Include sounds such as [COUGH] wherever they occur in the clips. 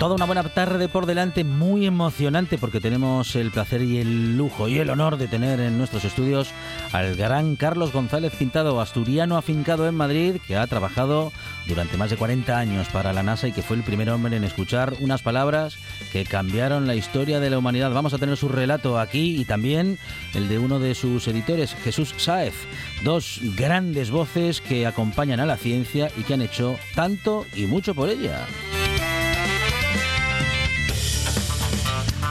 Toda una buena tarde por delante, muy emocionante porque tenemos el placer y el lujo y el honor de tener en nuestros estudios al gran Carlos González Pintado, asturiano afincado en Madrid, que ha trabajado durante más de 40 años para la NASA y que fue el primer hombre en escuchar unas palabras que cambiaron la historia de la humanidad. Vamos a tener su relato aquí y también el de uno de sus editores, Jesús Sáez. Dos grandes voces que acompañan a la ciencia y que han hecho tanto y mucho por ella.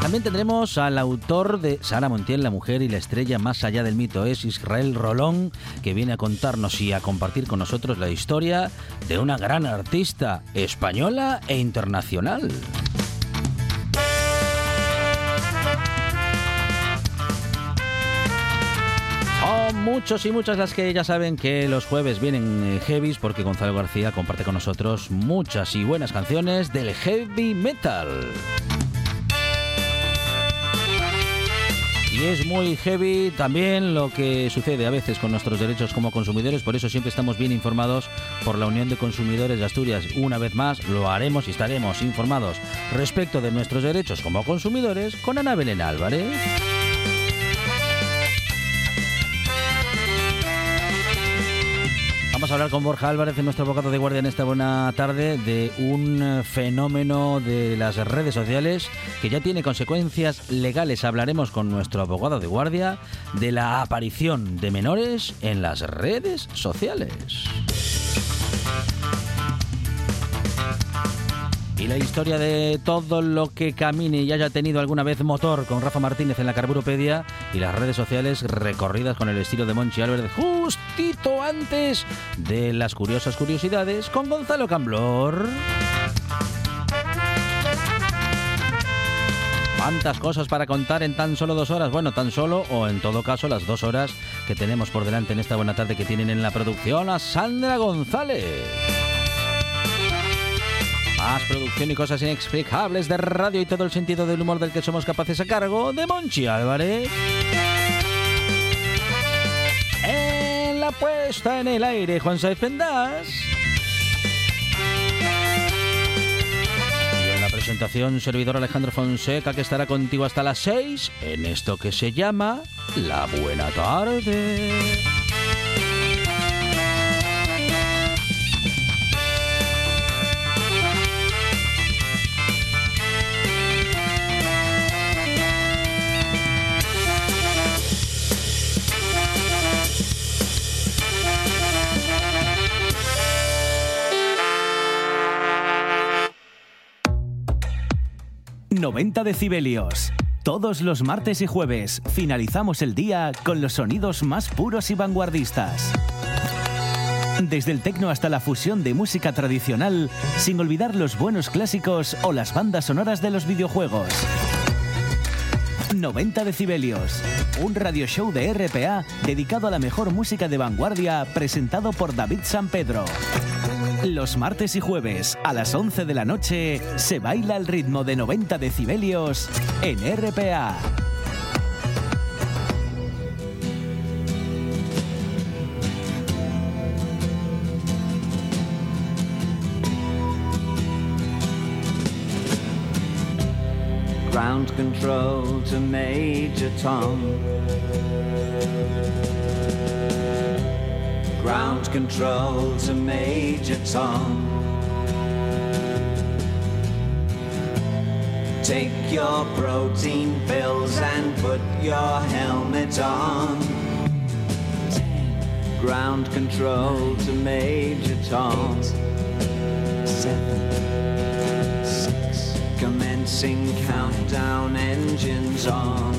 También tendremos al autor de Sara Montiel, la mujer y la estrella más allá del mito. Es Israel Rolón, que viene a contarnos y a compartir con nosotros la historia de una gran artista española e internacional. Son muchos y muchas las que ya saben que los jueves vienen eh, heavies porque Gonzalo García comparte con nosotros muchas y buenas canciones del heavy metal. Y es muy heavy también lo que sucede a veces con nuestros derechos como consumidores, por eso siempre estamos bien informados por la Unión de Consumidores de Asturias. Una vez más lo haremos y estaremos informados respecto de nuestros derechos como consumidores con Ana Belén Álvarez. Vamos a hablar con Borja Álvarez, nuestro abogado de guardia en esta buena tarde, de un fenómeno de las redes sociales que ya tiene consecuencias legales. Hablaremos con nuestro abogado de guardia de la aparición de menores en las redes sociales. Y la historia de todo lo que camine y haya tenido alguna vez motor con Rafa Martínez en la Carburopedia y las redes sociales recorridas con el estilo de Monchi Álvarez justito antes de las curiosas curiosidades con Gonzalo Camblor. ¿Cuántas cosas para contar en tan solo dos horas? Bueno, tan solo o en todo caso las dos horas que tenemos por delante en esta buena tarde que tienen en la producción a Sandra González. Producción y cosas inexplicables de radio y todo el sentido del humor del que somos capaces a cargo de Monchi Álvarez. En la puesta en el aire, Juan la presentación, servidor Alejandro Fonseca, que estará contigo hasta las 6 en esto que se llama La Buena Tarde. ...90 decibelios. Todos los martes y jueves finalizamos el día con los sonidos más puros y vanguardistas. Desde el tecno hasta la fusión de música tradicional, sin olvidar los buenos clásicos o las bandas sonoras de los videojuegos. 90 decibelios, un radio show de RPA dedicado a la mejor música de vanguardia presentado por David San Pedro. Los martes y jueves a las 11 de la noche se baila el ritmo de 90 decibelios en RPA. Ground control to. Ground control to Major Tom. Take your protein pills and put your helmet on. Ground control to Major Tom. Seven, six. Commencing countdown, engines on.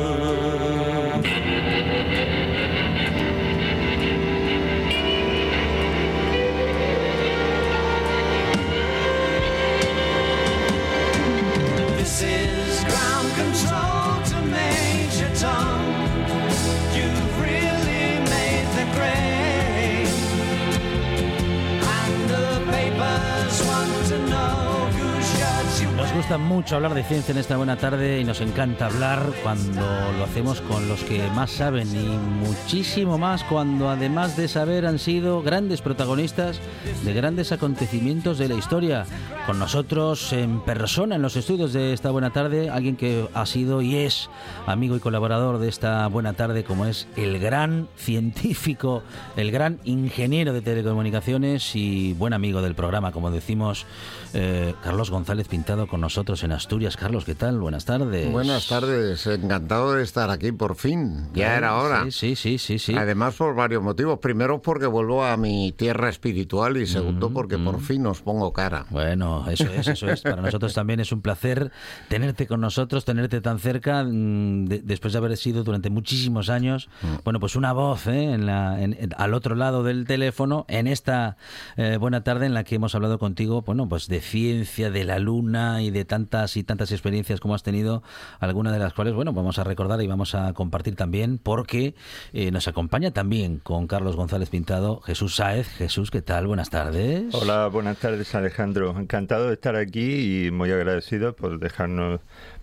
Nos gusta mucho hablar de ciencia en esta buena tarde y nos encanta hablar cuando lo hacemos con los que más saben y muchísimo más cuando además de saber han sido grandes protagonistas de grandes acontecimientos de la historia. Con nosotros en persona en los estudios de esta buena tarde, alguien que ha sido y es amigo y colaborador de esta buena tarde como es el gran científico, el gran ingeniero de telecomunicaciones y buen amigo del programa, como decimos, eh, Carlos González Pintado con nosotros en Asturias. Carlos, ¿qué tal? Buenas tardes. Buenas tardes, encantado de estar aquí por fin. Ya era hora. Sí, sí, sí, sí. sí. Además por varios motivos. Primero porque vuelvo a mi tierra espiritual y segundo Mm, porque por fin os pongo cara. Bueno, eso es, eso es. Para nosotros también es un placer tenerte con nosotros, tenerte tan cerca, mm, de- después de haber sido durante muchísimos años, bueno, pues una voz ¿eh? en la, en- en- al otro lado del teléfono, en esta eh, buena tarde en la que hemos hablado contigo, bueno, pues de ciencia, de la luna y de tantas y tantas experiencias como has tenido, algunas de las cuales, bueno, vamos a recordar y vamos a compartir también, porque eh, nos acompaña también con Carlos González Pintado, Jesús Sáez. Jesús, ¿qué tal? Buenas tardes. Hola, buenas tardes Alejandro. Encantado de estar aquí y muy agradecido por dejarnos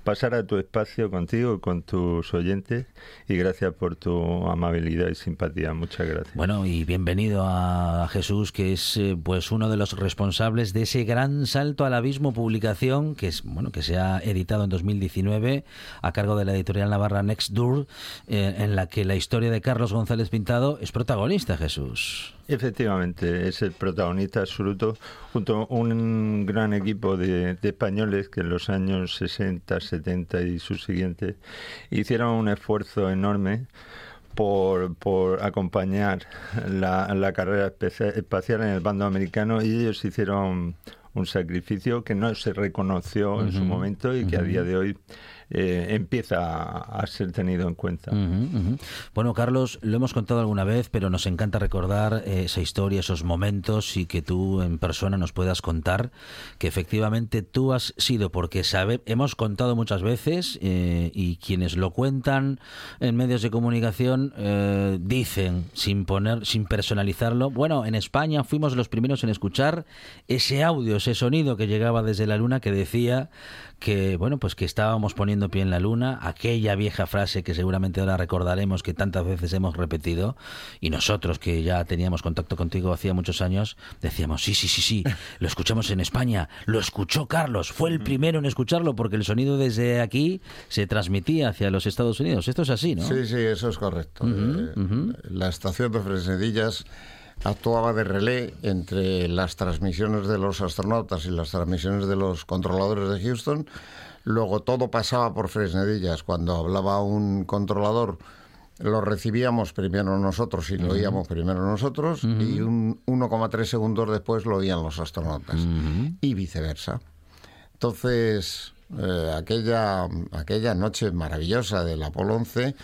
pasar a tu espacio contigo con tus oyentes y gracias por tu amabilidad y simpatía. Muchas gracias. Bueno, y bienvenido a Jesús, que es eh, pues uno de los responsables de ese gran salto al abismo publicación que es bueno que se ha editado en 2019 a cargo de la editorial Navarra Next Door, eh, en la que la historia de Carlos González Pintado es protagonista, Jesús. Efectivamente, es el protagonista absoluto junto a un gran equipo de, de españoles que en los años 60, 70 y sus siguientes hicieron un esfuerzo enorme por, por acompañar la, la carrera espacial en el bando americano y ellos hicieron un sacrificio que no se reconoció en su momento y que a día de hoy eh, empieza a, ser tenido en cuenta. Bueno, Carlos, lo hemos contado alguna vez, pero nos encanta recordar eh, esa historia, esos momentos y que tú en persona nos puedas contar que efectivamente tú has sido, porque sabe, hemos contado muchas veces eh, y quienes lo cuentan en medios de comunicación dicen, sin poner, sin personalizarlo, bueno, en España fuimos los primeros en escuchar ese audio, ese sonido que llegaba desde la luna que decía que bueno pues que estábamos poniendo pie en la luna aquella vieja frase que seguramente ahora recordaremos que tantas veces hemos repetido y nosotros que ya teníamos contacto contigo hacía muchos años decíamos sí sí sí sí lo escuchamos en España lo escuchó Carlos fue el primero en escucharlo porque el sonido desde aquí se transmitía hacia los Estados Unidos esto es así no Sí, sí, eso es correcto. Eh, La estación de Fresnedillas actuaba de relé entre las transmisiones de los astronautas y las transmisiones de los controladores de Houston. Luego todo pasaba por Fresnedillas. Cuando hablaba un controlador, lo recibíamos primero nosotros y lo oíamos primero nosotros, y un 1,3 segundos después lo oían los astronautas, y viceversa. Entonces, eh, aquella, aquella noche maravillosa del Apolo 11,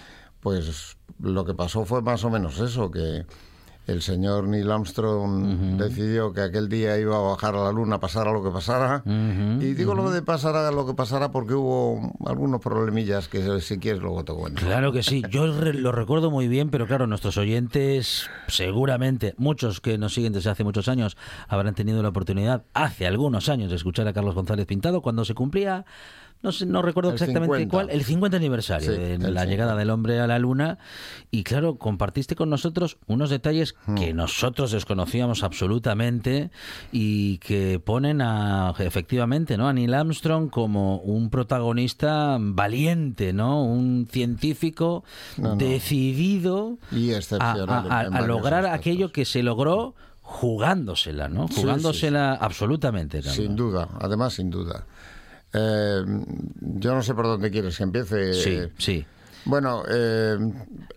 pues lo que pasó fue más o menos eso, que el señor Neil Armstrong decidió que aquel día iba a bajar a la Luna, pasara lo que pasara. y digo lo de pasara lo que pasara porque hubo algunos problemillas que si quieres luego te cuento. Claro que sí, yo re- lo recuerdo muy bien, pero claro, nuestros oyentes, seguramente, muchos que nos siguen desde hace muchos años, habrán tenido la oportunidad, hace algunos años, de escuchar a Carlos González Pintado cuando se cumplía no, sé, no recuerdo El exactamente 50. cuál, el 50 aniversario Sí, de la 50. llegada del hombre a la luna. Y claro, compartiste con nosotros unos detalles Hmm. que nosotros desconocíamos absolutamente y que ponen a, efectivamente, ¿no? A Neil Armstrong como un protagonista valiente, ¿no? Un científico No, no. decidido Y a, excepcional. a- en- a- en a varios lograr aspectos. aquello que se logró jugándosela, ¿no? Sí, sí, Jugándosela absolutamente. Sin duda, además sin duda. Eh, yo no sé por dónde quieres que empiece. Sí, sí. Bueno, eh,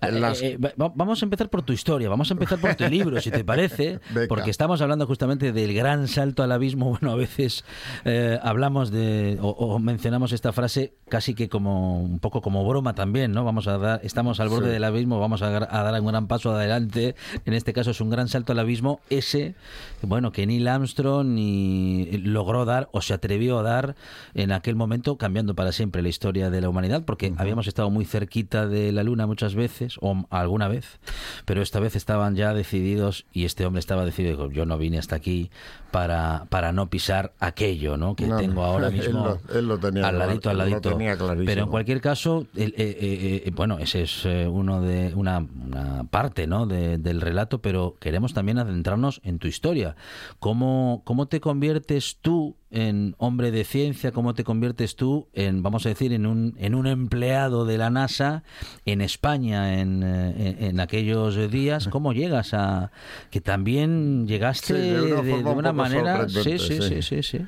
Eh, las- eh, eh, va- vamos a empezar por tu historia, vamos a empezar por tu libro, si te parece, [LAUGHS] porque estamos hablando justamente del gran salto al abismo. [LAUGHS] Bueno, a veces eh, hablamos de o, o mencionamos esta frase casi que como un poco como broma también, ¿no? Vamos a dar, estamos al borde Sí. del abismo, vamos a, dar un gran paso adelante. En este caso es un gran salto al abismo ese, bueno, que Neil Armstrong y logró dar o se atrevió a dar en aquel momento, cambiando para siempre la historia de la humanidad, porque habíamos estado muy cerquita de la Luna muchas veces, o alguna vez, pero esta vez estaban ya decididos y este hombre estaba decidido, yo no vine hasta aquí para, para no pisar aquello, ¿no? Que No, tengo ahora [LAUGHS] él mismo lo- él lo tenía al ladito, al lo ladito. tenía pero en cualquier caso, eh, eh, eh, bueno, ese es uno de una, una parte, ¿no? de- del relato, pero queremos también adentrarnos en tu historia. ¿Cómo, cómo te conviertes tú en hombre de ciencia? ¿Cómo te conviertes tú en, vamos a decir, en un, en un empleado de la NASA en España en, eh, en, en aquellos días? [LAUGHS] ¿Cómo llegas a que también llegaste Sí, de una de, de manera? Sí, sí, sí. sí, sí.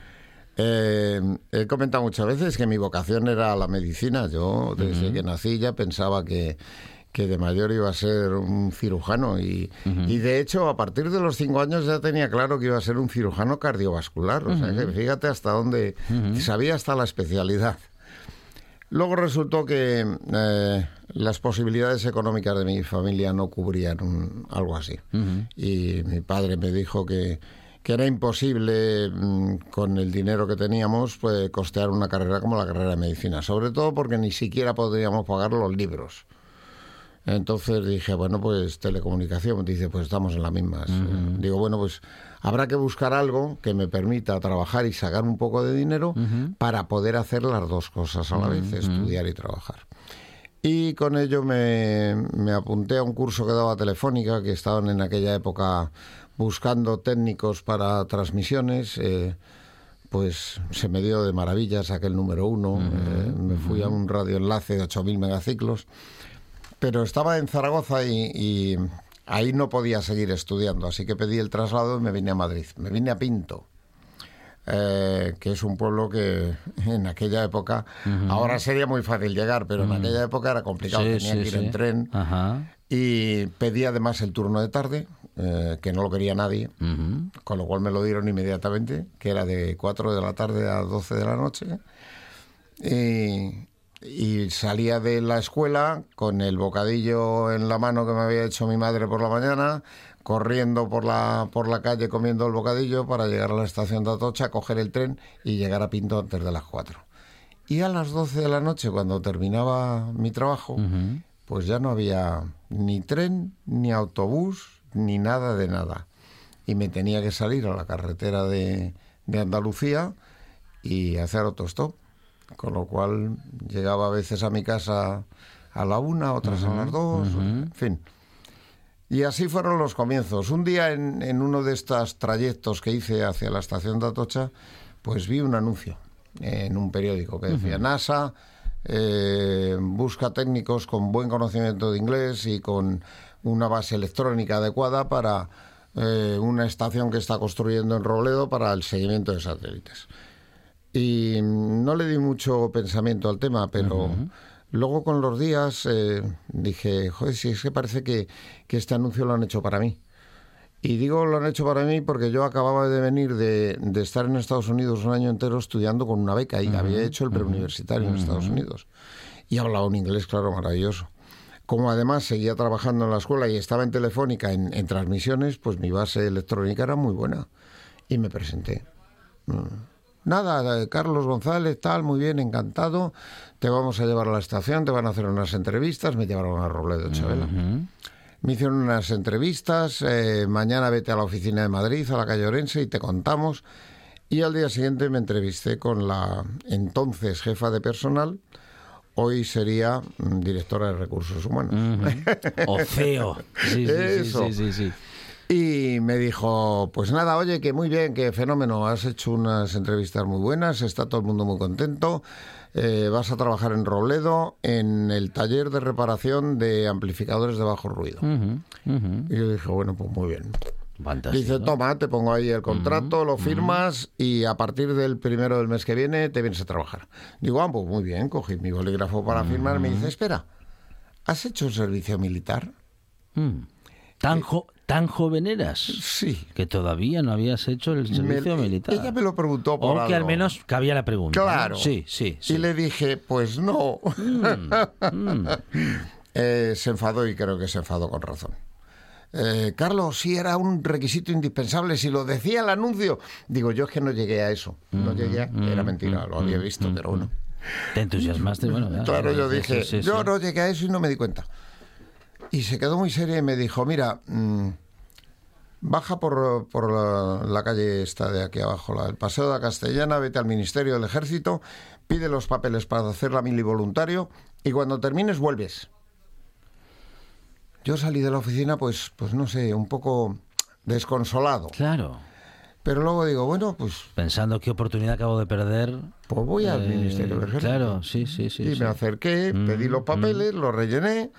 Eh, he comentado muchas veces que mi vocación era la medicina. Yo desde que nací ya pensaba que, que de mayor iba a ser un cirujano y, y de hecho a partir de los cinco años ya tenía claro que iba a ser un cirujano cardiovascular. O sea que fíjate hasta dónde sabía hasta la especialidad. Luego resultó que eh, las posibilidades económicas de mi familia no cubrían un- algo así. Y mi padre me dijo que, que era imposible, mm, con el dinero que teníamos, pues, costear una carrera como la carrera de medicina. Sobre todo porque ni siquiera podríamos pagar los libros. Entonces dije, bueno, pues telecomunicación. Dice, pues estamos en la misma. Digo, bueno, pues habrá que buscar algo que me permita trabajar y sacar un poco de dinero para poder hacer las dos cosas a la vez, estudiar y trabajar. Y con ello me, me apunté a un curso que daba Telefónica, que estaban en aquella época buscando técnicos para transmisiones. eh, pues se me dio de maravillas aquel número uno. eh, me fui a un radioenlace de 8.000 megaciclos. Pero estaba en Zaragoza y, y ahí no podía seguir estudiando, así que pedí el traslado y me vine a Madrid. Me vine a Pinto, eh, que es un pueblo que en aquella época, ahora sería muy fácil llegar, pero en aquella época era complicado, Sí, tenía sí, que ir sí. en tren. Ajá. Y pedí además el turno de tarde, eh, que no lo quería nadie, con lo cual me lo dieron inmediatamente, que era de 4 de la tarde a 12 de la noche. Y, y salía de la escuela con el bocadillo en la mano que me había hecho mi madre por la mañana, corriendo por la, por la calle comiendo el bocadillo para llegar a la estación de Atocha, coger el tren y llegar a Pinto antes de las 4. Y a las 12 de la noche, cuando terminaba mi trabajo, pues ya no había ni tren, ni autobús, ni nada de nada. Y me tenía que salir a la carretera de, de Andalucía y hacer autostop. Con lo cual llegaba a veces a mi casa a la una, otras a las dos, en fin. Y así fueron los comienzos. Un día en, en uno de estos trayectos que hice hacia la estación de Atocha, pues vi un anuncio en un periódico que decía NASA eh, busca técnicos con buen conocimiento de inglés y con una base electrónica adecuada para eh, una estación que está construyendo en Robledo para el seguimiento de satélites. Y no le di mucho pensamiento al tema, pero luego con los días eh, dije, joder, si es que parece que, que este anuncio lo han hecho para mí. Y digo lo han hecho para mí porque yo acababa de venir de, de estar en Estados Unidos un año entero estudiando con una beca y había hecho el preuniversitario en Estados Unidos. Y hablaba un inglés, claro, maravilloso. Como además seguía trabajando en la escuela y estaba en Telefónica en, en transmisiones, pues mi base electrónica era muy buena. Y me presenté. Mm. Nada, Carlos González, tal, muy bien, encantado. Te vamos a llevar a la estación, te van a hacer unas entrevistas. Me llevaron a Robledo, Chabela. Me hicieron unas entrevistas. eh, mañana vete a la oficina de Madrid, a la calle Orense, y te contamos. Y al día siguiente me entrevisté con la entonces jefa de personal, hoy sería mm, directora de recursos humanos. [LAUGHS] O feo. Sí, sí, sí, Eso. sí, sí, sí. Y me dijo, pues nada, oye, que muy bien, que fenómeno, has hecho unas entrevistas muy buenas, está todo el mundo muy contento, eh, vas a trabajar en Robledo en el taller de reparación de amplificadores de bajo ruido. Y yo dije, bueno, pues muy bien. Fantástico. Dice, toma, te pongo ahí el contrato, lo firmas y a partir del primero del mes que viene te vienes a trabajar. Digo, ah, pues muy bien, cogí mi bolígrafo para firmar. Me dice, espera, ¿has hecho un servicio militar? Mm. ¿Tan, jo- ¿Tan joven eras? Sí. Que todavía no habías hecho el servicio Me- militar. Ella me lo preguntó por o que al algo. menos cabía la pregunta. ¿no? Claro. Sí, sí, sí. Y le dije, pues no. Mm, [LAUGHS] Eh, se enfadó y creo que se enfadó con razón. Eh, Carlos, sí era un requisito indispensable, si lo decía el anuncio. Digo, yo es que no llegué a eso. No llegué a... Mm, Era mentira, lo había visto, pero bueno. Te entusiasmaste, bueno. [LAUGHS] ya, Claro, yo dije, sí, sí, yo no llegué a eso y no me di cuenta. Y se quedó muy seria y me dijo, mira, mm, baja por, por la, la calle esta de aquí abajo, la del Paseo de la Castellana, vete al Ministerio del Ejército, pide los papeles para hacer la mili voluntario y cuando termines vuelves. Yo salí de la oficina, pues, pues no sé, un poco desconsolado. Claro. Pero luego digo, bueno, pues, Pensando qué oportunidad acabo de perder. pues voy al Eh, Ministerio del Ejército. Claro, sí, sí, sí. y sí. me acerqué, pedí los papeles, los rellené.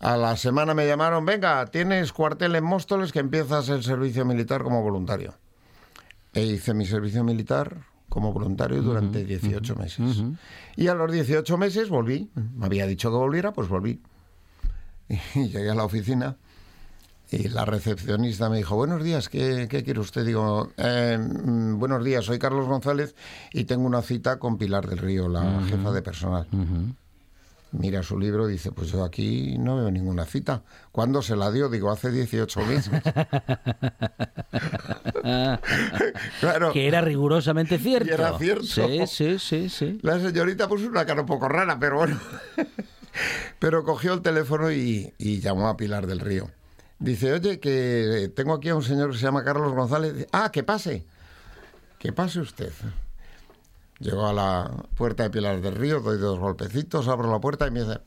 A la semana me llamaron, venga, tienes cuartel en Móstoles que empiezas el servicio militar como voluntario. E hice mi servicio militar como voluntario durante 18 meses. Y a los 18 meses volví. Me había dicho que volviera, pues volví. [LAUGHS] Y llegué a la oficina y la recepcionista me dijo, buenos días, ¿qué, qué quiere usted? Digo, "Eh, mm, buenos días, soy Carlos González y tengo una cita con Pilar del Río, la jefa de personal. Mira su libro y dice, pues yo aquí no veo ninguna cita. ¿Cuándo se la dio? Digo, hace 18 meses. [LAUGHS] claro. Que era rigurosamente cierto. Y era cierto. Sí, sí, sí, sí. La señorita puso una cara un poco rara, pero bueno. [LAUGHS] pero cogió el teléfono y, y llamó a Pilar del Río. Dice, oye, que tengo aquí a un señor que se llama Carlos González. Ah, que pase. Que pase usted. Llego a la puerta de Pilar del Río, doy dos golpecitos, abro la puerta y me dice,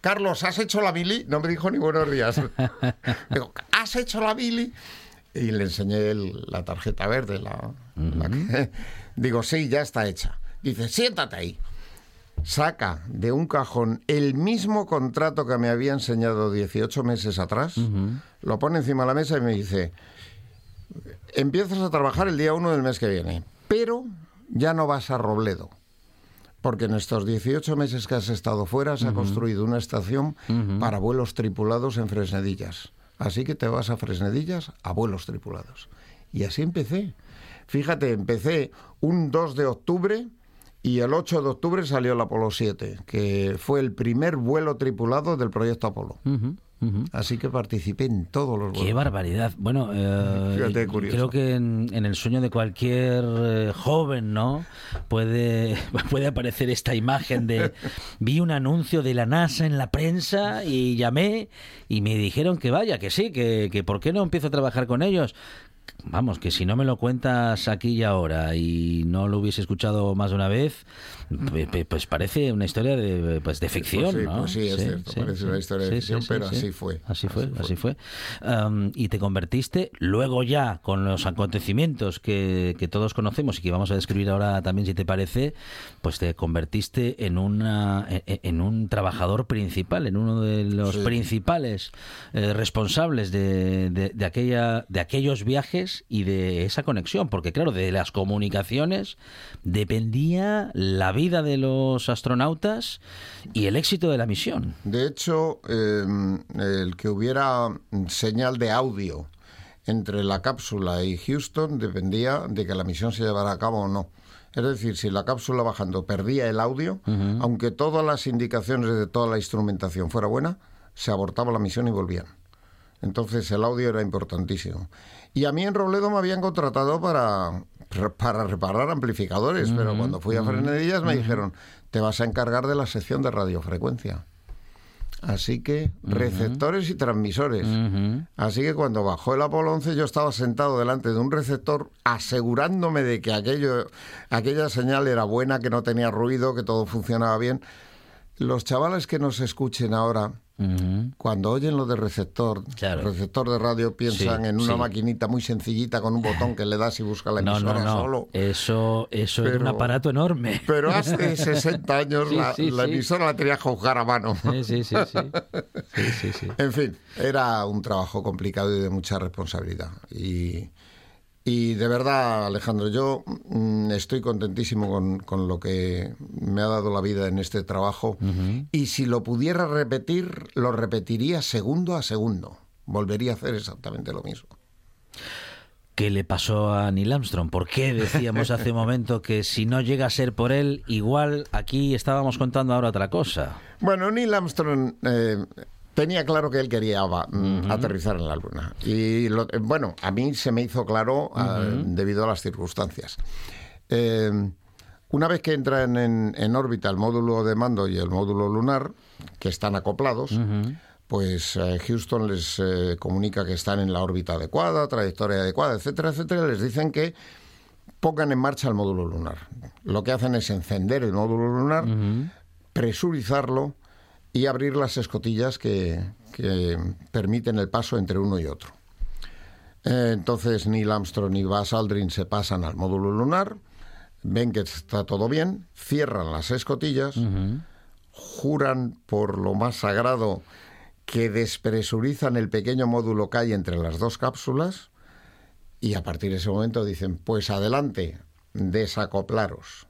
Carlos, ¿has hecho la mili? No me dijo ni buenos días. [LAUGHS] Digo, ¿has hecho la mili? Y le enseñé el- la tarjeta verde. La, la que- [LAUGHS] digo, sí, ya está hecha. Dice, siéntate ahí. Saca de un cajón el mismo contrato que me había enseñado 18 meses atrás, lo pone encima de la mesa y me dice, empiezas a trabajar el día 1 del mes que viene, pero ya no vas a Robledo. Porque en estos 18 meses que has estado fuera se ha construido una estación para vuelos tripulados en Fresnedillas. Así que te vas a Fresnedillas a vuelos tripulados. Y así empecé. Fíjate, empecé un 2 de octubre y el 8 de octubre salió el Apolo 7, que fue el primer vuelo tripulado del proyecto Apolo. Así que participé en todos los Qué barbaridad. Bueno, eh, creo que en, en el sueño de cualquier eh, joven, ¿no? Puede, [LAUGHS] puede aparecer esta imagen de [LAUGHS] vi un anuncio de la NASA en la prensa y llamé y me dijeron que vaya, que sí, que, que por qué no empiezo a trabajar con ellos. Vamos, que si no me lo cuentas aquí y ahora y no lo hubiese escuchado más de una vez, pues parece una historia de, pues de ficción, Pues sí, ¿no? pues sí, es cierto, parece una historia de ficción, pero así fue, Así fue, así fue. así fue. Am, y te convertiste luego ya con los acontecimientos que, que todos conocemos y que vamos a describir ahora también si te parece, pues te convertiste en una en, en un trabajador principal, en uno de los Sí. principales eh, responsables de, de- de aquella de aquellos viajes y de esa conexión, porque claro, de las comunicaciones dependía la vida de los astronautas y el éxito de la misión. De hecho, eh, el que hubiera señal de audio entre la cápsula y Houston dependía de que la misión se llevara a cabo o no. Es decir, si la cápsula bajando perdía el audio, aunque todas las indicaciones de toda la instrumentación fuera buena, se abortaba la misión y volvían. Entonces el audio era importantísimo. Y a mí en Robledo me habían contratado para, para reparar amplificadores, pero cuando fui a Frenedillas me dijeron, te vas a encargar de la sección de radiofrecuencia. así que receptores y transmisores. Así que cuando bajó el Apolo 11 yo estaba sentado delante de un receptor asegurándome de que aquello, aquella señal era buena, que no tenía ruido, que todo funcionaba bien. Los chavales que nos escuchen ahora, Cuando oyen lo de receptor, Claro. receptor de radio, piensan Sí, en una sí. maquinita muy sencillita con un botón que le das y busca la No, emisora no, no. solo. Eso, eso es un Pero- aparato enorme. Pero hace 60 años [LAUGHS] Sí, la, emisora la tenía que jugar a mano. Sí, sí, sí, sí. Sí, sí, sí. En fin, era un trabajo complicado y de mucha responsabilidad. Y, y de verdad, Alejandro, yo mm, estoy contentísimo con, con lo que me ha dado la vida en este trabajo. Y si lo pudiera repetir, lo repetiría segundo a segundo. Volvería a hacer exactamente lo mismo. ¿Qué le pasó a Neil Armstrong? ¿Por qué decíamos hace un momento que si no llega a ser por él, igual aquí estábamos contando ahora otra cosa? Bueno, Neil Armstrong eh, tenía claro que él quería mm, aterrizar en la Luna. Y lo- eh, bueno, a mí se me hizo claro ah, debido a las circunstancias. Eh, una vez que entran en, en órbita el módulo de mando y el módulo lunar, que están acoplados, pues eh, Houston les eh, comunica que están en la órbita adecuada, trayectoria adecuada, etcétera, etcétera, les dicen que pongan en marcha el módulo lunar. Lo que hacen es encender el módulo lunar, presurizarlo y abrir las escotillas que, permiten el paso entre uno y otro. Eh, Entonces Neil Armstrong y Buzz Aldrin se pasan al módulo lunar, ven que está todo bien, cierran las escotillas, juran por lo más sagrado que despresurizan el pequeño módulo que hay entre las dos cápsulas y a partir de ese momento dicen, pues adelante, desacoplaros.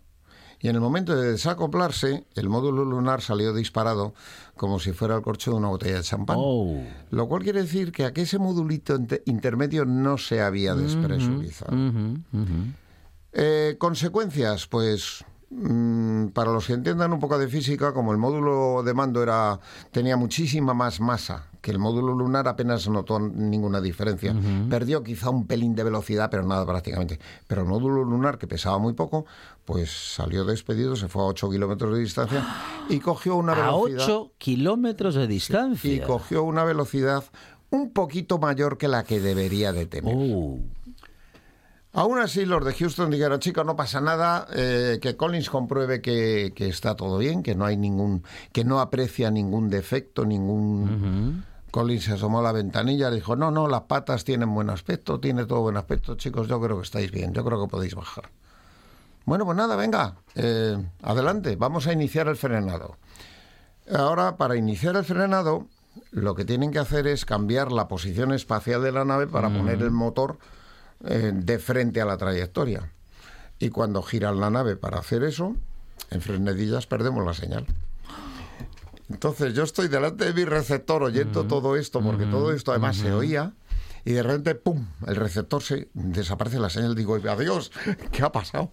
Y en el momento de desacoplarse, el módulo lunar salió disparado como si fuera el corcho de una botella de champán. Oh. Lo cual quiere decir que aquel ese modulito intermedio no se había despresurizado. Eh, consecuencias, pues mm, para los que entiendan un poco de física, como el módulo de mando era tenía muchísima más masa que el módulo lunar, apenas notó ninguna diferencia. Perdió quizá un pelín de velocidad, pero nada prácticamente. Pero el módulo lunar, que pesaba muy poco, pues salió despedido, se fue a 8 kilómetros de distancia [GASPS] y cogió una A velocidad 8 kilómetros de distancia. y cogió una velocidad un poquito mayor que la que debería de tener. Oh. Aún así, los de Houston dijeron, chicos, no pasa nada, eh, que Collins compruebe que, que está todo bien, que no hay ningún, que no aprecia ningún defecto, ningún. Collins se asomó a la ventanilla y dijo, no, no, las patas tienen buen aspecto, tiene todo buen aspecto, chicos, yo creo que estáis bien, yo creo que podéis bajar. Bueno, pues nada, venga, eh, adelante, vamos a iniciar el frenado. Ahora, para iniciar el frenado, lo que tienen que hacer es cambiar la posición espacial de la nave para poner el motor eh, de frente a la trayectoria. Y cuando giran la nave para hacer eso, en frenadillas perdemos la señal. Entonces yo estoy delante de mi receptor oyendo todo esto, porque todo esto además se oía, y de repente, ¡pum!, el receptor se desaparece la señal. Digo, adiós, [LAUGHS] ¿qué ha pasado?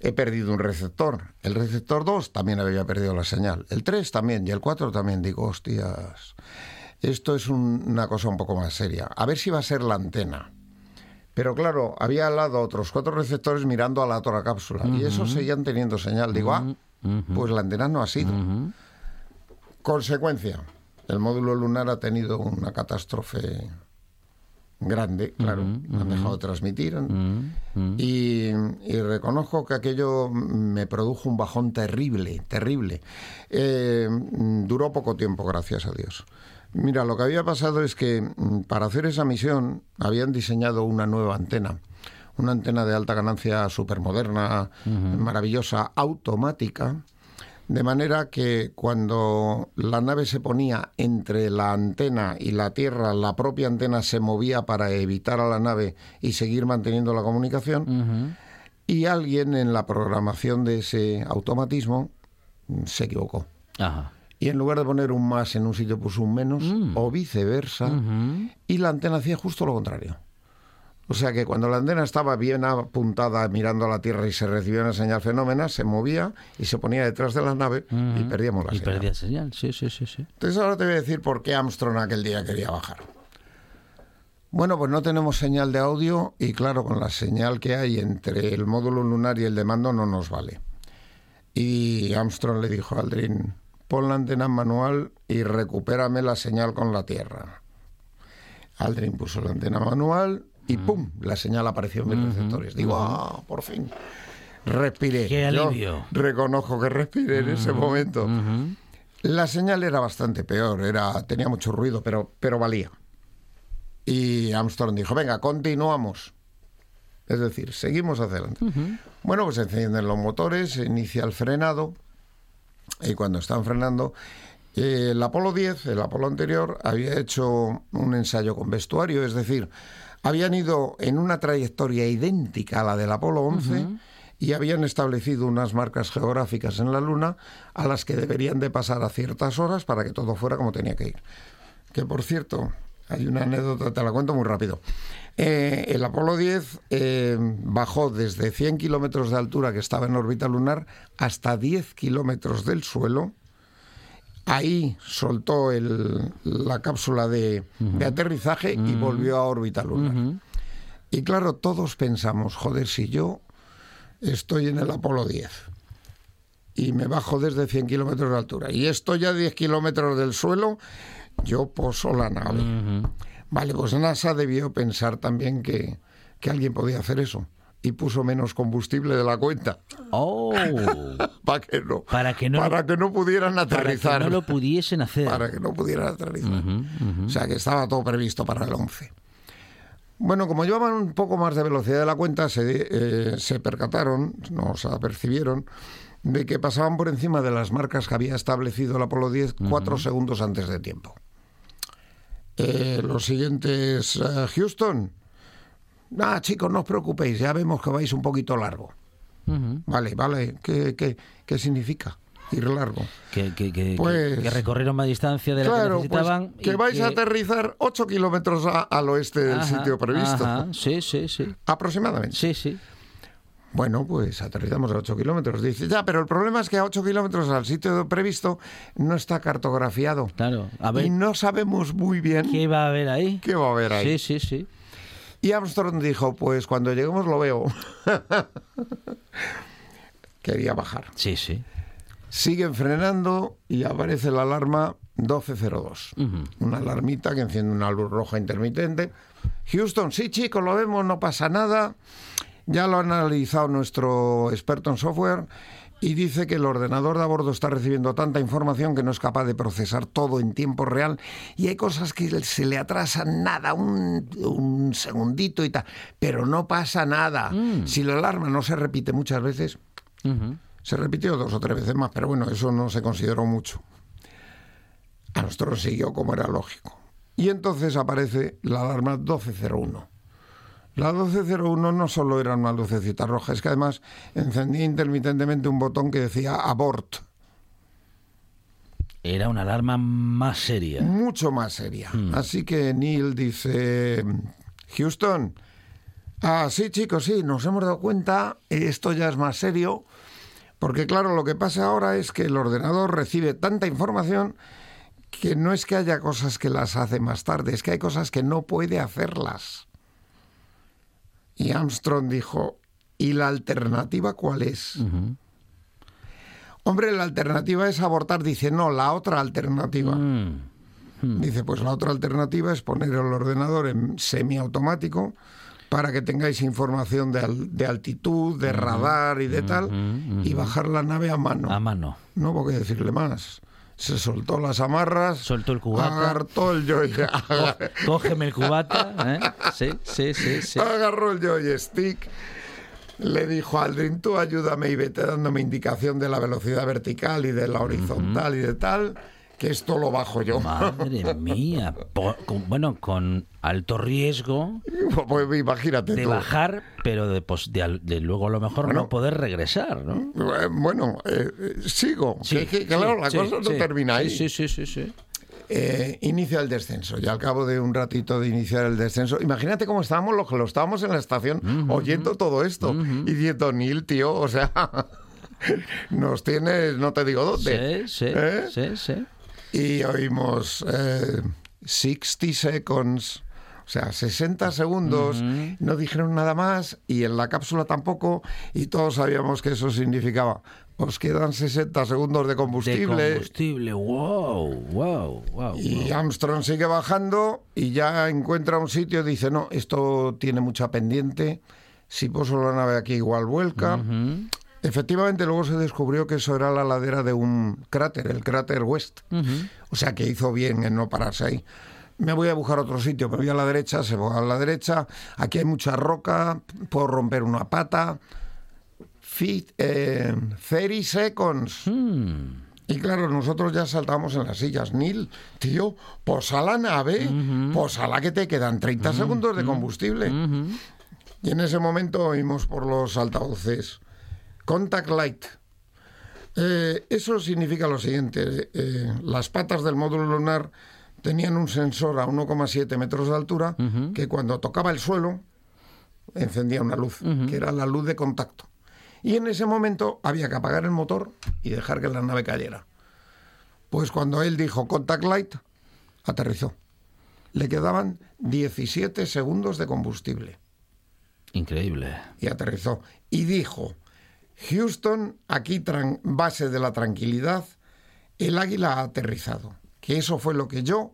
He perdido un receptor. El receptor 2 también había perdido la señal. El 3 también, y el 4 también. Digo, hostias, esto es un- una cosa un poco más seria. A ver si va a ser la antena. Pero claro, había al lado otros cuatro receptores mirando a la otra cápsula y esos seguían teniendo señal. Digo, ah, pues la antena no ha sido. Consecuencia, el módulo lunar ha tenido una catástrofe grande, claro, han dejado de transmitir. Y, y reconozco que aquello me produjo un bajón terrible, terrible. Eh, duró poco tiempo, gracias a Dios. Mira, lo que había pasado es que mm, para hacer esa misión habían diseñado una nueva antena. Una antena de alta ganancia supermoderna, maravillosa, automática, de manera que cuando la nave se ponía entre la antena y la Tierra, la propia antena se movía para evitar a la nave y seguir manteniendo la comunicación. Y alguien en la programación de ese automatismo mm, se equivocó. Ajá. Y en lugar de poner un más en un sitio puso un menos, o viceversa, y la antena hacía justo lo contrario. O sea que cuando la antena estaba bien apuntada mirando a la Tierra y se recibía una señal fenómena, se movía y se ponía detrás de la nave y perdíamos la Y señal. perdía señal, sí, sí, sí, sí. Entonces ahora te voy a decir por qué Armstrong aquel día quería bajar. Bueno, pues no tenemos señal de audio y claro, con la señal que hay entre el módulo lunar y el de mando no nos vale. Y Armstrong le dijo a Aldrin, pon la antena en manual y recupérame la señal con la Tierra. Aldrin puso la antena manual y ¡pum! La señal apareció en mis receptores. Digo, ¡ah, por fin! Respiré. Qué Yo alivio. reconozco que respiré en ese momento. La señal era bastante peor, era, tenía mucho ruido, pero, pero valía. Y Armstrong dijo, venga, continuamos. Es decir, seguimos adelante. Bueno, pues encienden los motores, se inicia el frenado, y cuando están frenando, eh, el Apolo 10, el Apolo anterior, había hecho un ensayo con vestuario, es decir, habían ido en una trayectoria idéntica a la del Apolo 11 y habían establecido unas marcas geográficas en la Luna a las que deberían de pasar a ciertas horas para que todo fuera como tenía que ir. Que por cierto, hay una anécdota, te la cuento muy rápido. Eh, el Apolo 10 eh, bajó desde 100 kilómetros de altura que estaba en órbita lunar hasta 10 kilómetros del suelo. Ahí soltó el- la cápsula de, de aterrizaje y volvió a órbita lunar. Y claro, todos pensamos, joder, si yo estoy en el Apolo 10 y me bajo desde 100 kilómetros de altura y estoy a 10 kilómetros del suelo, yo poso la nave. Vale, pues NASA debió pensar también que, que alguien podía hacer eso y puso menos combustible de la cuenta ¡Oh! [LAUGHS] para que no, Para que no- para que no pudieran Para que aterrizar. no lo pudiesen hacer. para que no pudieran aterrizar. O sea que estaba todo previsto para el 11. Bueno, como llevaban un poco más de velocidad de la cuenta, se, eh, se percataron, nos apercibieron, de que pasaban por encima de las marcas que había establecido el Apolo 10 cuatro segundos antes de tiempo. Eh, los siguientes, eh, Houston. Ah, chicos, no os preocupéis, ya vemos que vais un poquito largo. Vale, vale, ¿qué, qué, qué significa ir largo? que, que- que- Pues- que recorrieron más distancia de la que Claro, necesitaban. pues que vais a aterrizar 8 kilómetros a- al oeste del Ajá, sitio previsto. ajá, Sí, sí, sí. Aproximadamente. Sí, sí. Bueno, pues aterrizamos a 8 kilómetros. Dice, ya, pero el problema es que a 8 kilómetros al sitio previsto no está cartografiado. Claro. A ver, Y no sabemos muy bien ¿qué va a haber ahí? qué va a haber ahí. Sí, sí, sí. Y Armstrong dijo, pues cuando lleguemos lo veo. [LAUGHS] Quería bajar. Sí, sí. Siguen frenando y aparece la alarma 1202. Ujú. Una alarmita que enciende una luz roja intermitente. Houston, sí chicos, lo vemos, no pasa nada. Ya lo ha analizado nuestro experto en software y dice que el ordenador de a bordo está recibiendo tanta información que no es capaz de procesar todo en tiempo real y hay cosas que se le atrasan nada, un, un segundito y tal, pero no pasa nada. Si la alarma no se repite muchas veces, se repitió dos o tres veces más, pero bueno, eso no se consideró mucho. A nosotros siguió como era lógico. Y entonces aparece la alarma 1201. La 1201 no solo era una lucecita roja, es que además encendía intermitentemente un botón que decía abort, Era una alarma más seria. mucho más seria. Así que Neil dice, Houston, ah, sí chicos, sí, nos hemos dado cuenta, esto ya es más serio, porque claro, lo que pasa ahora es que el ordenador recibe tanta información que no es que haya cosas que las hace más tarde, es que hay cosas que no puede hacerlas. Y Armstrong dijo, ¿y la alternativa cuál es? Hombre, la alternativa es abortar. Dice, no, la otra alternativa. Mm. Dice, pues la otra alternativa es poner el ordenador en semiautomático para que tengáis información de, al- de altitud, de radar y de tal, y bajar la nave a mano. A mano. No hubo que decirle más. Se soltó las amarras, Soltó el cubata. agarró el joy- [LAUGHS] Cógeme el cubata. ¿eh? Sí, sí, sí, sí. agarró el joystick, le dijo Aldrin, tú ayúdame y vete dándome indicación de la velocidad vertical y de la horizontal y de tal, que esto lo bajo yo. Madre [LAUGHS] mía. Po- con- bueno, con alto riesgo Pues imagínate de tú. bajar, pero de, pos- de de luego a lo mejor Bueno. no poder regresar, ¿no? Eh, Bueno, eh, eh, sigo. que- que claro, la sí, cosa no sí. termina ahí. Sí, sí, sí, sí. sí. Eh, inicia el descenso. Y al cabo de un ratito de iniciar el descenso, imagínate cómo estábamos los que lo estábamos en la estación oyendo todo esto y diciendo, Neil, tío, o sea, [LAUGHS] nos tienes, no te digo dónde. Sí, sí, ¿Eh? sí, sí. Y oímos eh, 60 seconds. O sea, 60 segundos, no dijeron nada más y en la cápsula tampoco y todos sabíamos que eso significaba os quedan 60 segundos de combustible. De combustible, wow, wow, wow. Y Armstrong sigue bajando y ya encuentra un sitio y dice, no, esto tiene mucha pendiente, si puso la nave aquí igual vuelca. Efectivamente, luego se descubrió que eso era la ladera de un cráter, el cráter West. O sea que hizo bien en no pararse ahí. Me voy a buscar otro sitio, me voy a la derecha, se va a la derecha, aquí hay mucha roca, puedo romper una pata. Fit, eh, 30 seconds. Hmm. Y claro, nosotros ya saltamos en las sillas. Neil, tío, posa la nave, posa la que te quedan 30 segundos de combustible. Y en ese momento oímos por los altavoces Contact Light. Eh, eso significa lo siguiente, eh, las patas del módulo lunar tenían un sensor a 1,7 metros de altura que cuando tocaba el suelo encendía una luz, que era la luz de contacto. Y en ese momento había que apagar el motor y dejar que la nave cayera. Pues cuando él dijo Contact Light, aterrizó. Le quedaban 17 segundos de combustible Increíble. y aterrizó. Y dijo, Houston, aquí base de la tranquilidad, el águila ha aterrizado. Que eso fue lo que yo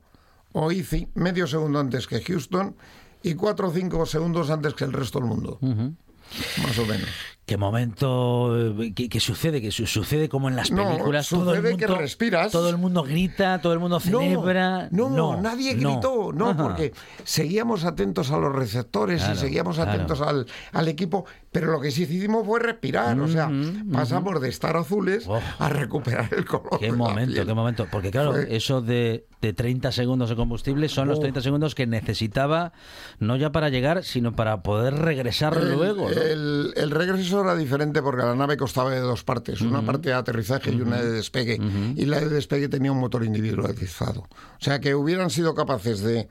oí medio segundo antes que Houston y cuatro o cinco segundos antes que el resto del mundo. Más o menos. Qué momento eh, que, que sucede, que su- sucede como en las No, películas. todo el que mundo, respiras. Todo el mundo grita, todo el mundo celebra. No, no, nadie gritó, no, Ajá. porque seguíamos atentos a los receptores Claro, y seguíamos claro. atentos al, al equipo, pero lo que sí hicimos fue respirar, o sea, pasamos de estar azules Oh. a recuperar el color. Qué momento, qué momento. Porque claro, Fue- eso de, de 30 segundos de combustible son los Oh. 30 segundos que necesitaba, no ya para llegar, sino para poder regresar El, luego. el- el regreso era diferente porque la nave constaba de dos partes, una parte de aterrizaje y una de despegue. Y la de despegue tenía un motor individualizado. O sea que hubieran sido capaces de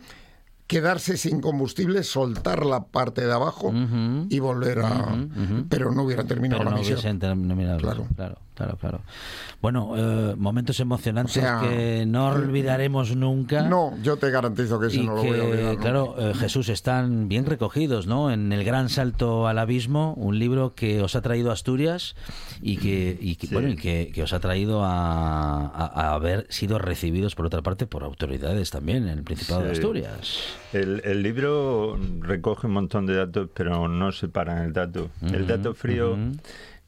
quedarse sin combustible, soltar la parte de abajo y volver a... Pero no hubieran terminado Pero la no misión. terminado. Claro. claro, claro, claro. Bueno, eh, momentos emocionantes O sea, que no olvidaremos nunca. No, yo te garantizo que eso y no lo que, voy a olvidar. nunca. claro, eh, Jesús, están bien recogidos, ¿no? En El Gran Salto al Abismo, un libro que os ha traído a Asturias y que, y que, Sí. bueno, y que, que os ha traído a, a- a haber sido recibidos, por otra parte, por autoridades también en el Principado de Sí. Asturias. El, el libro recoge un montón de datos, pero no separan el dato. el Ujú, dato frío ujú.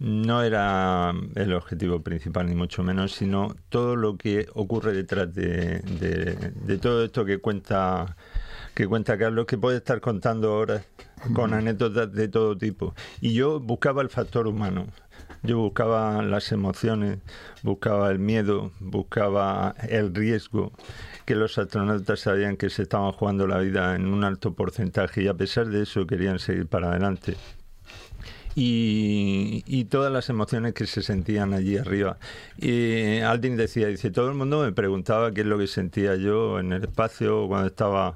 No era el objetivo principal, ni mucho menos, sino todo lo que ocurre detrás de, de- de todo esto que cuenta que cuenta Carlos, que puede estar contando ahora con anécdotas de todo tipo. Y yo buscaba el factor humano. Yo buscaba las emociones, buscaba el miedo, buscaba el riesgo, que los astronautas sabían que se estaban jugando la vida en un alto porcentaje y a pesar de eso querían seguir para adelante. Y, y todas las emociones que se sentían allí arriba. Y Aldrin decía, dice, todo el mundo me preguntaba qué es lo que sentía yo en el espacio cuando estaba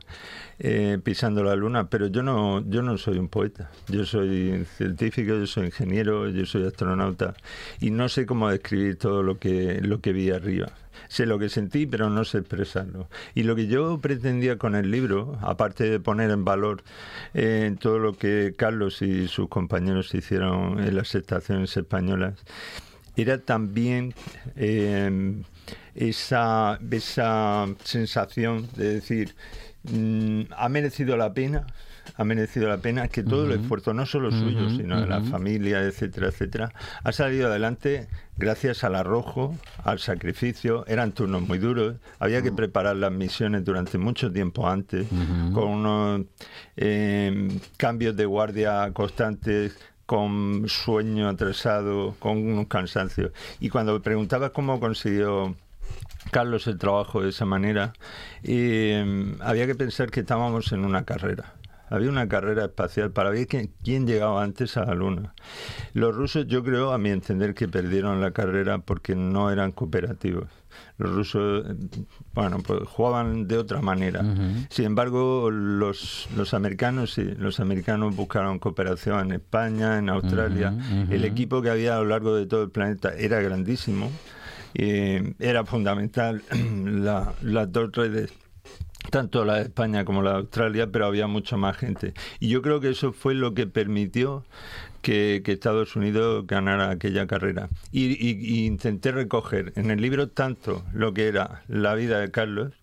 eh, pisando la luna, pero yo no, yo no soy un poeta, yo soy científico, yo soy ingeniero, yo soy astronauta y no sé cómo describir todo lo que, lo que vi arriba. Sé lo que sentí, pero no sé expresarlo. Y lo que yo pretendía con el libro, aparte de poner en valor eh, todo lo que Carlos y sus compañeros hicieron en las estaciones españolas, era también eh, esa, esa sensación de decir, mm, ha merecido la pena, ha merecido la pena que todo el esfuerzo, no solo suyo, sino de la familia, etcétera, etcétera, ha salido adelante gracias al arrojo, al sacrificio. Eran turnos muy duros, había que preparar las misiones durante mucho tiempo antes, con unos eh, cambios de guardia constantes con sueño atrasado, con un cansancio. Y cuando preguntaba cómo consiguió Carlos el trabajo de esa manera, eh, había que pensar que estábamos en una carrera. Había una carrera espacial para ver quién, quién llegaba antes a la Luna. Los rusos, yo creo, a mi entender, que perdieron la carrera porque no eran cooperativos. Los rusos, bueno, pues jugaban de otra manera. Sin embargo, los, los americanos, sí, los americanos buscaron cooperación en España, en Australia. El equipo que había a lo largo de todo el planeta era grandísimo. Eh, era fundamental [CLEARS THROAT] la- las dos redes tanto la de España como la de Australia, pero había mucha más gente. Y yo creo que eso fue lo que permitió que, Estados Unidos ganara aquella carrera. Y, intenté recoger en el libro tanto lo que era la vida de Carlos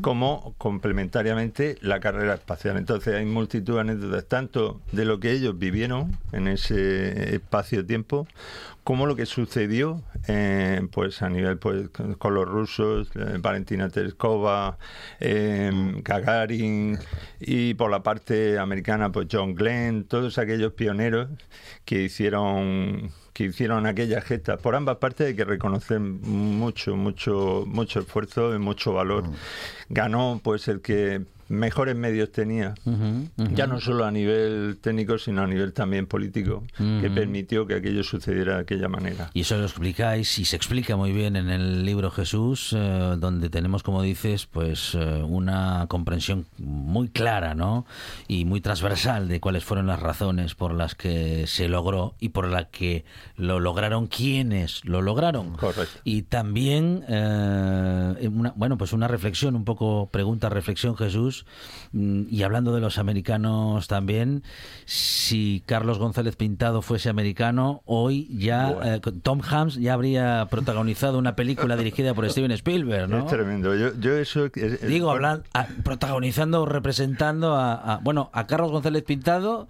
como complementariamente la carrera espacial. Entonces hay multitud de anécdotas, tanto de lo que ellos vivieron en ese espacio-tiempo, como lo que sucedió eh, pues a nivel pues con los rusos eh, Valentina Tereskova eh, Gagarin y por la parte americana pues John Glenn todos aquellos pioneros que hicieron que hicieron aquella gesta por ambas partes hay que reconocer mucho mucho mucho esfuerzo y mucho valor mm. ganó pues el que mejores medios tenía, ya no solo a nivel técnico, sino a nivel también político, que permitió que aquello sucediera de aquella manera. Y eso lo explicáis y se explica muy bien en el libro Jesús, eh, donde tenemos, como dices, pues eh, una comprensión muy clara, ¿no? Y muy transversal de cuáles fueron las razones por las que se logró y por las que lo lograron quienes lo lograron. Correcto. Y también, eh, bueno, pues una reflexión, un poco pregunta, reflexión, Jesús, Mm, y hablando de los americanos también, si Carlos González Pintado fuese americano, hoy ya eh, Tom Hanks ya habría protagonizado una película dirigida por Steven Spielberg, ¿no? Es tremendo. Yo, eso... Digo, hablando, protagonizando, representando a, bueno, a Carlos González Pintado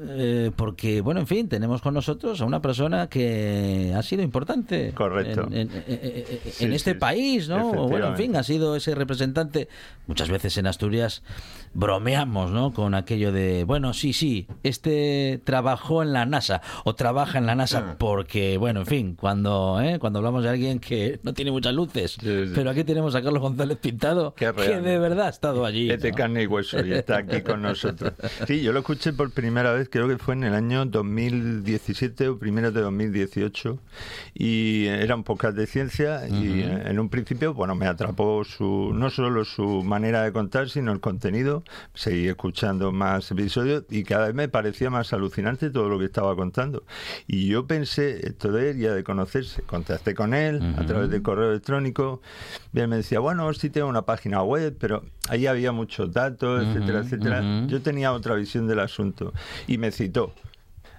eh, porque, bueno, en fin, tenemos con nosotros a una persona que ha sido importante Correcto. en, este país, ¿no? Bueno, en fin, ha sido ese representante. Muchas veces en Asturias bromeamos, ¿no? Con aquello de, bueno, sí, sí, este trabajó en la NASA o trabaja en la NASA ah. porque, bueno, en fin, cuando, ¿eh? cuando hablamos de alguien que no tiene muchas luces, pero aquí tenemos a Carlos González Pintado, que de verdad ha estado allí. Este carne y hueso y está aquí con nosotros. Sí, yo lo escuché por primera vez creo que fue en el año 2017 o primero de 2018 y eran pocas de ciencia y en un principio, bueno, me atrapó su no solo su manera de contar, sino el contenido. Seguí escuchando más episodios y cada vez me parecía más alucinante todo lo que estaba contando. Y yo pensé, esto de él ya de conocerse, contacté con él a través del correo electrónico y él me decía, bueno, sí tengo una página web, pero ahí había muchos datos, etcétera, etcétera. Yo tenía otra visión del asunto y me citó.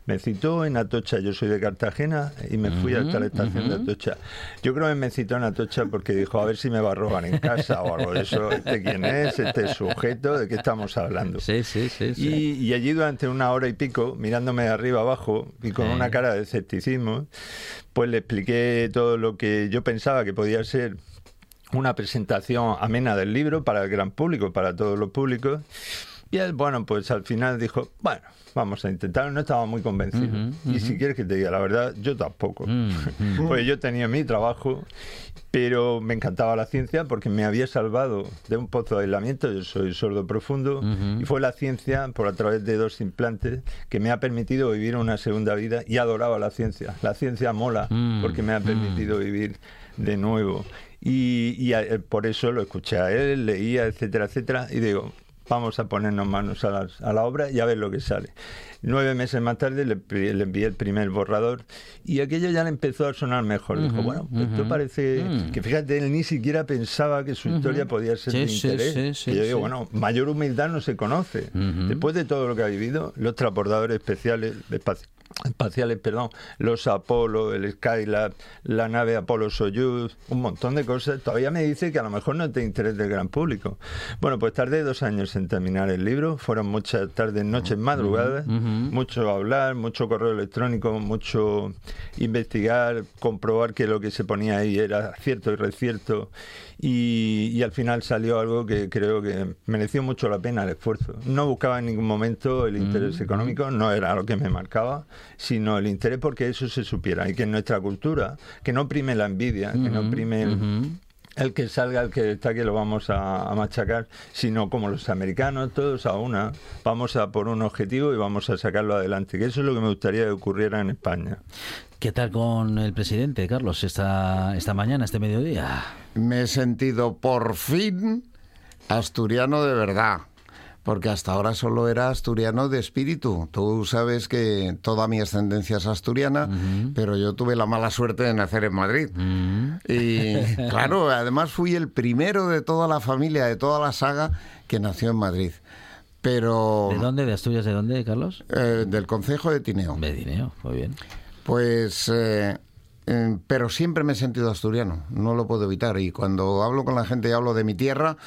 Me citó en Atocha, yo soy de Cartagena y me fui hasta la estación de Atocha. Yo creo que me citó en Atocha porque dijo, a ver si me va a robar en casa o algo de eso. ¿Este quién es? ¿Este sujeto? ¿De qué estamos hablando? Sí, sí, sí. Y, allí durante una hora y pico, mirándome de arriba abajo y con una cara de escepticismo, pues le expliqué todo lo que yo pensaba que podía ser una presentación amena del libro para el gran público, para todos los públicos. Y él, bueno, pues al final dijo, bueno, vamos a intentar. No estaba muy convencido. Y si quieres que te diga la verdad, yo tampoco. [LAUGHS] pues yo tenía mi trabajo, pero me encantaba la ciencia porque me había salvado de un pozo de aislamiento. Yo soy sordo profundo y fue la ciencia, por a través de dos implantes, que me ha permitido vivir una segunda vida y adoraba la ciencia. La ciencia mola mm, porque me ha permitido vivir de nuevo. Y, y por eso lo escuché a él, leía, etcétera, etcétera. Y digo, vamos a ponernos manos a, a, la obra y a ver lo que sale. Nueve meses más tarde le, le, envié el primer borrador y aquello ya le empezó a sonar mejor. Dijo, bueno, pues esto parece mm. que fíjate, él ni siquiera pensaba que su historia podía ser de interés. y yo digo, bueno, mayor humildad no se conoce. Después de todo lo que ha vivido, los transportadores especiales, espaciales, perdón, los Apolo, el Skylab, la nave Apolo Soyuz, un montón de cosas. Todavía me dice que a lo mejor no te interés del gran público. Bueno, pues tardé dos años en terminar el libro. Fueron muchas tardes, noches, madrugadas, mucho hablar, mucho correo electrónico, mucho investigar, comprobar que lo que se ponía ahí era cierto y recierto. Y, al final salió algo que creo que mereció mucho la pena el esfuerzo. No buscaba en ningún momento el interés económico, no era lo que me marcaba sino el interés porque eso se supiera y que en nuestra cultura, que no prime la envidia, que no prime el, que salga, el que está que lo vamos a, machacar, sino como los americanos, todos a una, vamos a por un objetivo y vamos a sacarlo adelante, que eso es lo que me gustaría que ocurriera en España. ¿Qué tal con el presidente, Carlos, esta, esta mañana, este mediodía? Me he sentido por fin asturiano de verdad porque hasta ahora solo era asturiano de espíritu. Tú sabes que toda mi ascendencia es asturiana, pero yo tuve la mala suerte de nacer en Madrid. Y [LAUGHS] claro, además fui el primero de toda la familia, de toda la saga, que nació en Madrid. pero... ¿De dónde? ¿De Asturias? ¿De dónde, Carlos? Eh, del Concejo de Tineo. De Tineo, muy bien. Pues... Eh, eh, pero siempre me he sentido asturiano, no lo puedo evitar. Y cuando hablo con la gente y hablo de mi tierra,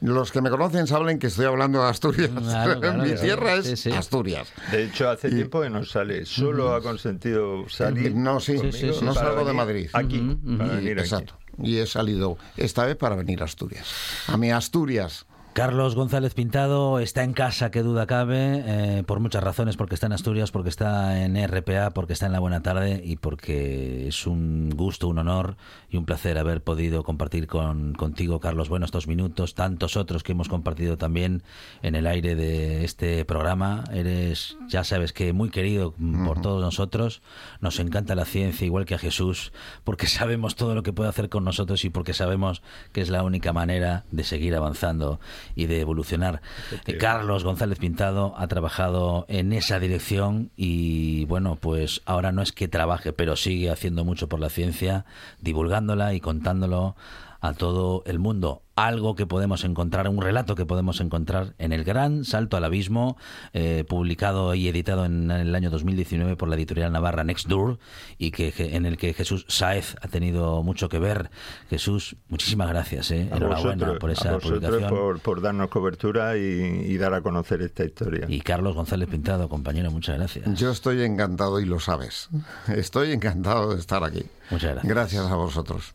los que me conocen saben que estoy hablando de Asturias. Claro, claro, [LAUGHS] mi claro. tierra es Sí, sí. Asturias. De hecho, hace tiempo que no sale. Solo ha consentido salir. No, sí, Sí, sí, sí. no salgo de Madrid. Aquí, para Y- venir aquí. exacto. Y he salido esta vez para venir a Asturias. A mi Asturias. Carlos González Pintado está en casa, que duda cabe, eh, por muchas razones, porque está en Asturias, porque está en RPA, porque está en La Buena Tarde y porque es un gusto, un honor y un placer haber podido compartir con, contigo, Carlos, bueno, estos minutos, tantos otros que hemos compartido también en el aire de este programa. Eres, ya sabes que muy querido por todos nosotros, nos encanta la ciencia, igual que a Jesús, porque [LAUGHS] sabemos todo lo que puede hacer con nosotros y porque sabemos que es la única manera de seguir avanzando y de evolucionar. Eh, Carlos González Pintado ha trabajado en esa dirección y bueno, pues ahora no es que trabaje, pero sigue haciendo mucho por la ciencia, divulgándola y contándolo a todo el mundo. Algo que podemos encontrar, un relato que podemos encontrar en El Gran Salto al Abismo, eh, publicado y editado en, el año 2019 por la editorial navarra Next Door, y que, en el que Jesús Saez ha tenido mucho que ver. Jesús, muchísimas gracias. eh. A Enhorabuena vosotros, por a esa publicación. por, por darnos cobertura y, y dar a conocer esta historia. Y Carlos González Pintado, compañero, muchas gracias. Yo estoy encantado y lo sabes. Estoy encantado de estar aquí. Muchas gracias. Gracias a vosotros.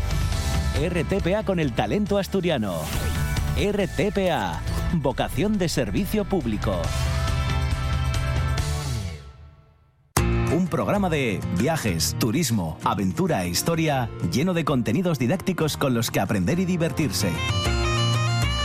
RTPA con el talento asturiano. RTPA. Vocación de servicio público. Un programa de viajes, turismo, aventura e historia lleno de contenidos didácticos con los que aprender y divertirse.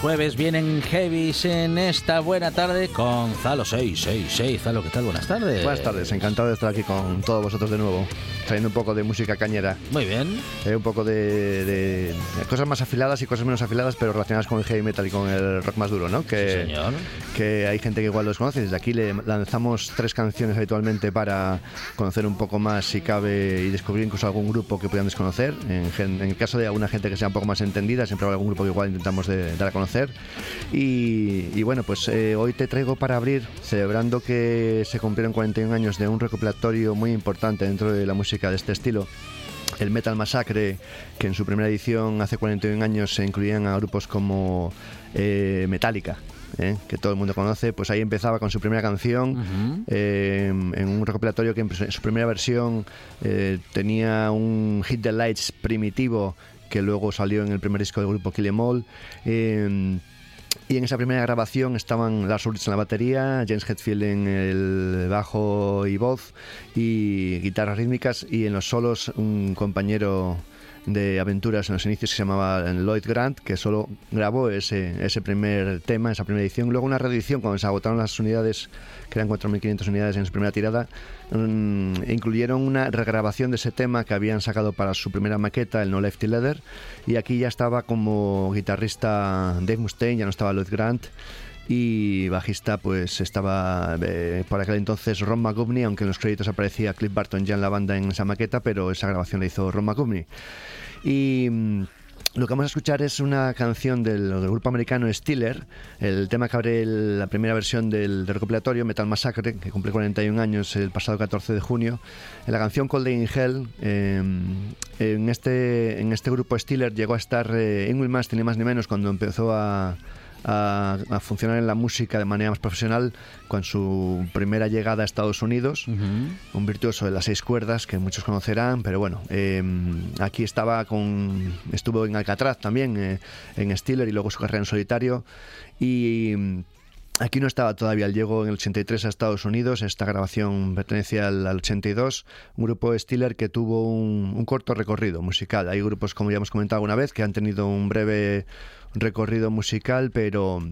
Jueves vienen heavies en esta buena tarde con Zalo 666. Zalo, ¿qué tal? Buenas tardes. Buenas tardes, encantado de estar aquí con todos vosotros de nuevo, trayendo un poco de música cañera, Muy bien. eh, un poco de, de- cosas más afiladas y cosas menos afiladas, pero relacionadas con el heavy metal y con el rock más duro, ¿no? Que, Sí, señor. que hay gente que igual los conoce. Desde aquí le lanzamos tres canciones habitualmente para conocer un poco más, si cabe, y descubrir incluso algún grupo que puedan desconocer. En, en el caso de alguna gente que sea un poco más entendida, siempre habrá algún grupo que igual intentamos de- dar a conocer. Y, y bueno, pues eh, hoy te traigo para abrir, celebrando que se cumplieron 41 años de un recopilatorio muy importante dentro de la música de este estilo el Metal Massacre, que en su primera edición hace 41 años se incluían a grupos como eh, Metallica. ¿eh? que todo el mundo conoce, pues ahí empezaba con su primera canción, eh, en un recopilatorio que en su primera versión eh, tenía un Hit the Lights primitivo que luego salió en el primer disco del grupo Kill Em All. Y en esa primera grabación estaban Lars Ulrich en la batería, James Hetfield en el bajo y voz y guitarras rítmicas y en los solos un compañero de aventuras en los inicios que se llamaba Lloyd Grant, que solo grabó ese, ese primer tema, esa primera edición. Luego una reedición, cuando se agotaron las unidades, que eran 4.500 unidades en su primera tirada, mm, incluyeron una regrabación de ese tema que habían sacado para su primera maqueta, el No Lefty Leather, y aquí ya estaba como guitarrista Dave Mustaine, ya no estaba Lloyd Grant, y bajista pues estaba eh, por aquel entonces Ron McGovney, aunque en los créditos aparecía Cliff Barton ya en la banda en esa maqueta, pero esa grabación la hizo Ron McGovney. Y mm, Lo que vamos a escuchar es una canción del, grupo americano Stiller, el tema que abre la primera versión del, recopilatorio Metal Massacre, que cumple 41 años el pasado 14 de junio. En la canción Cold in Hell, eh, en, este, en este grupo Stiller llegó a estar eh, Ingrid Mastin, ni más ni menos, cuando empezó a, a, a funcionar en la música de manera más profesional con su primera llegada a Estados Unidos un virtuoso de las seis cuerdas que muchos conocerán, pero bueno, eh, aquí estaba con, estuvo en Alcatraz también, eh, en Stiller y luego su carrera en solitario y aquí no estaba todavía, llegó en el 83 a Estados Unidos, esta grabación pertenece al, al 82, un grupo Stiller que tuvo un, un corto recorrido musical, hay grupos como ya hemos comentado alguna vez que han tenido un breve recorrido musical, pero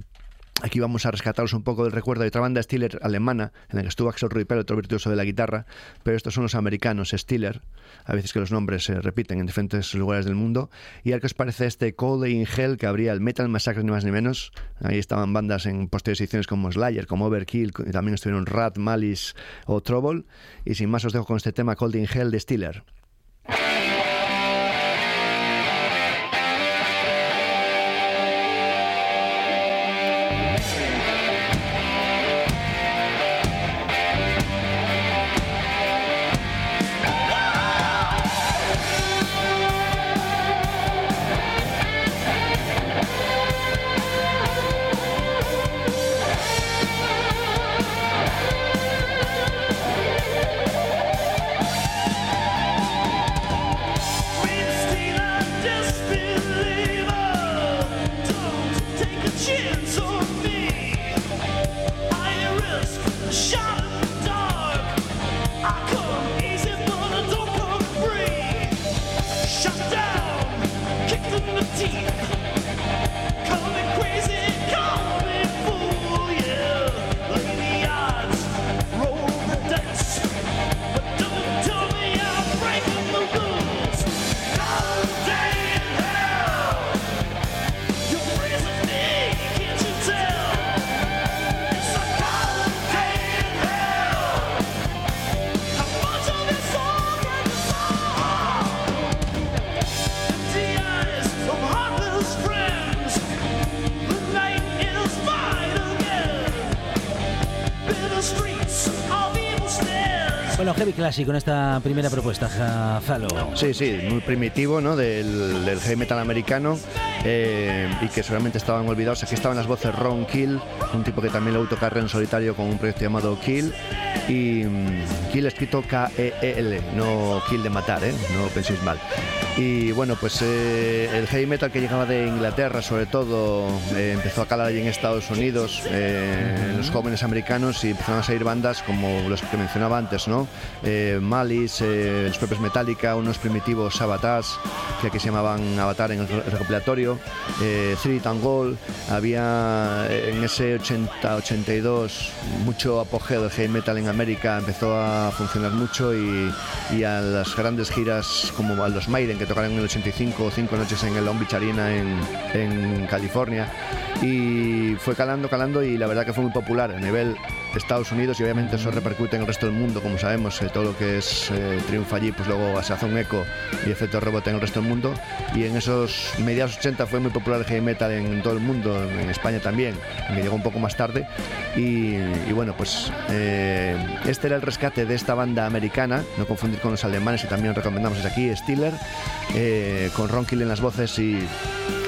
Aquí vamos a rescataros un poco del recuerdo de otra banda Stiller alemana, en la que estuvo Axel Ruipel, otro virtuoso de la guitarra, pero estos son los americanos Stiller, a veces que los nombres se repiten en diferentes lugares del mundo. ¿Y al que os parece este Cold in Hell que habría el Metal Massacre ni más ni menos? Ahí estaban bandas en posteriores ediciones como Slayer, como Overkill, y también estuvieron Rat, Malice o Trouble. Y sin más os dejo con este tema Cold in Hell de Stiller. Classic con esta primera propuesta, Ja- Zalo. Sí, sí, muy primitivo, ¿no? Del, del heavy metal americano eh, y que seguramente estaban olvidados. Aquí estaban las voces Ron Kill, un tipo que también lo carrera en solitario con un proyecto llamado Kill. Y mm, Kill escrito K-E-E-L, no Kill de matar, ¿eh? No penséis mal. Y bueno, pues eh, el heavy metal que llegaba de Inglaterra, sobre todo, eh, empezó a calar allí en Estados Unidos, eh, los jóvenes americanos, y empezaron a salir bandas como los que mencionaba antes, ¿no? Eh, Malice, eh, los propios Metallica, unos primitivos Sabatas, que aquí se llamaban Avatar en el re- recopilatorio, eh, Three Tangol, había en ese 80-82 mucho apogeo del heavy metal en América, empezó a funcionar mucho y, y a las grandes giras como a los Maiden que tocaron en el 85, cinco noches en el Long Beach Arena en, en California. Y fue calando, calando y la verdad que fue muy popular a nivel Estados Unidos y obviamente eso repercute en el resto del mundo, como sabemos, eh, todo lo que es eh, triunfa allí, pues luego se hace un eco y efecto rebote en el resto del mundo. Y en esos mediados 80 fue muy popular el heavy metal en todo el mundo, en España también, que llegó un poco más tarde. Y, bueno, pues eh, este era el rescate de esta banda americana, no confundir con los alemanes, y también recomendamos aquí, Stiller, eh, con Ron Kill en las voces y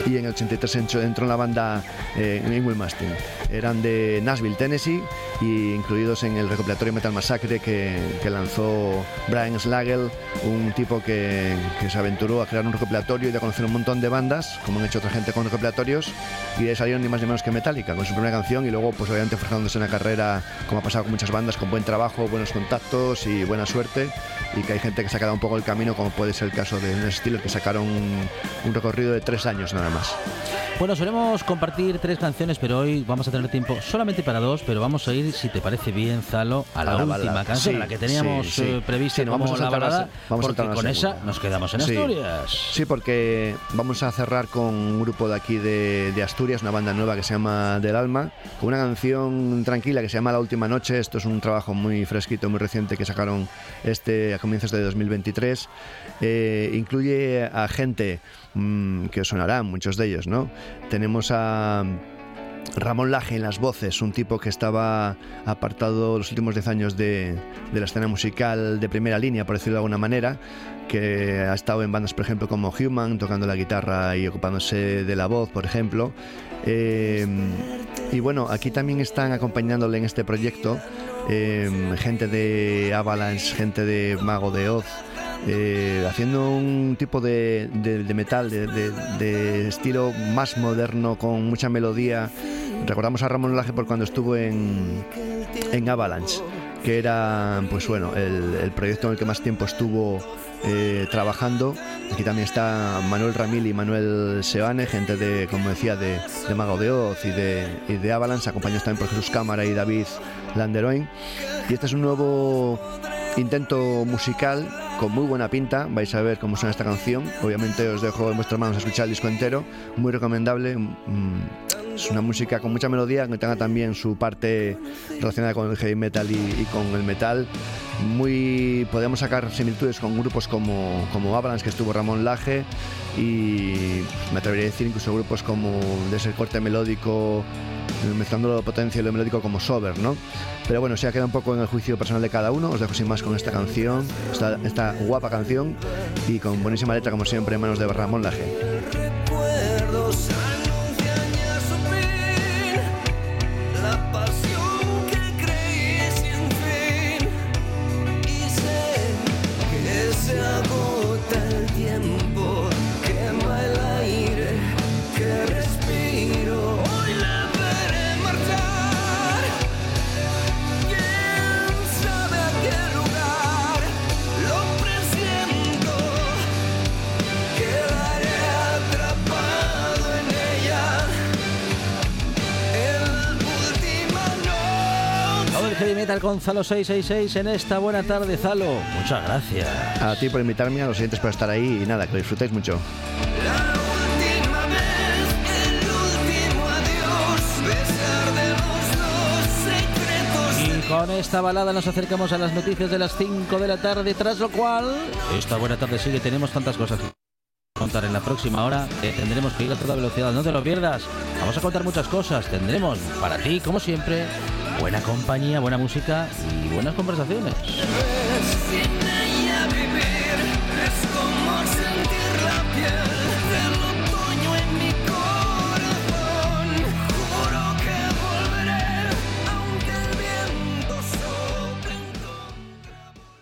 y en el 83 entró, en la banda eh, Ingrid Mastin. Eran de Nashville, Tennessee, y incluidos en el recopilatorio Metal Massacre que, que lanzó Brian Slagel, un tipo que, que se aventuró a crear un recopilatorio y de conocer un montón de bandas, como han hecho otra gente con recopilatorios, y de ahí salieron ni más ni menos que Metallica, con su primera canción, y luego, pues obviamente, forjándose una carrera, como ha pasado con muchas bandas, con buen trabajo, buenos contactos y buena suerte, y que hay gente que se ha quedado un poco el camino, como puede ser el caso de un Steelers que sacaron un, un recorrido de tres años nada más. Bueno, solemos compartir tres canciones, pero hoy vamos a tener tiempo solamente para dos, pero vamos a ir, si te parece bien, Zalo, a la, A la última balada. canción, Sí, la que teníamos sí, sí. eh, prevista no, como vamos a la balada, se- vamos a porque la con esa nos quedamos en. Asturias. Sí, porque vamos a cerrar con un grupo de aquí de, de Asturias, una banda nueva que se llama Del Alma, con una canción tranquila que se llama La Última Noche. Esto es un trabajo muy fresquito, muy reciente que sacaron este a comienzos de 2023. Eh, incluye a gente mm, que sonarán, muchos de ellos, ¿no? Tenemos a... Ramón Laje en las voces, un tipo que estaba apartado los últimos 10 años de, de la escena musical de primera línea, por decirlo de alguna manera, que ha estado en bandas, por ejemplo, como Human, tocando la guitarra y ocupándose de la voz, por ejemplo. Eh, y bueno, aquí también están acompañándole en este proyecto eh, gente de Avalanche, gente de Mago de Oz, eh, haciendo un tipo de, metal de, estilo más moderno, con mucha melodía. Recordamos a Ramón Laje por cuando estuvo en, Avalanche, que era, pues bueno, el, proyecto en el que más tiempo estuvo eh, trabajando. Aquí también está Manuel Ramil y Manuel Seane, gente de, como decía, de, Mago de Oz y de, y Avalanche, acompañados también por Jesús Cámara y David Landeroin. Y este es un nuevo intento musical con muy buena pinta. Vais a ver cómo suena esta canción. Obviamente os dejo en vuestras manos escuchar el disco entero. Muy recomendable. Mm, Es una música con mucha melodía, que tenga también su parte relacionada con el heavy metal y, y con el metal. Muy podemos sacar similitudes con grupos como, como Avalanche, que estuvo Ramón Laje, y me atrevería a decir incluso grupos como de ese corte melódico mezclando la potencia y lo melódico como Sober, ¿no? Pero bueno, se ha quedado un poco en el juicio personal de cada uno. Os dejo sin más con esta canción, esta, esta guapa canción y con buenísima letra, como siempre, en manos de Ramón Laje. Metal con Zalo 666 en esta buena tarde, Zalo. Muchas gracias. A ti por invitarme, a los siguientes por estar ahí y nada, que lo disfrutéis mucho. Con esta balada nos acercamos a las noticias de las 5 de la tarde, tras lo cual, esta buena tarde sigue, tenemos tantas cosas que contar en la próxima hora, que tendremos que ir a toda velocidad, no te lo pierdas. Vamos a contar muchas cosas, tendremos para ti, como siempre, buena compañía, buena música y buenas conversaciones.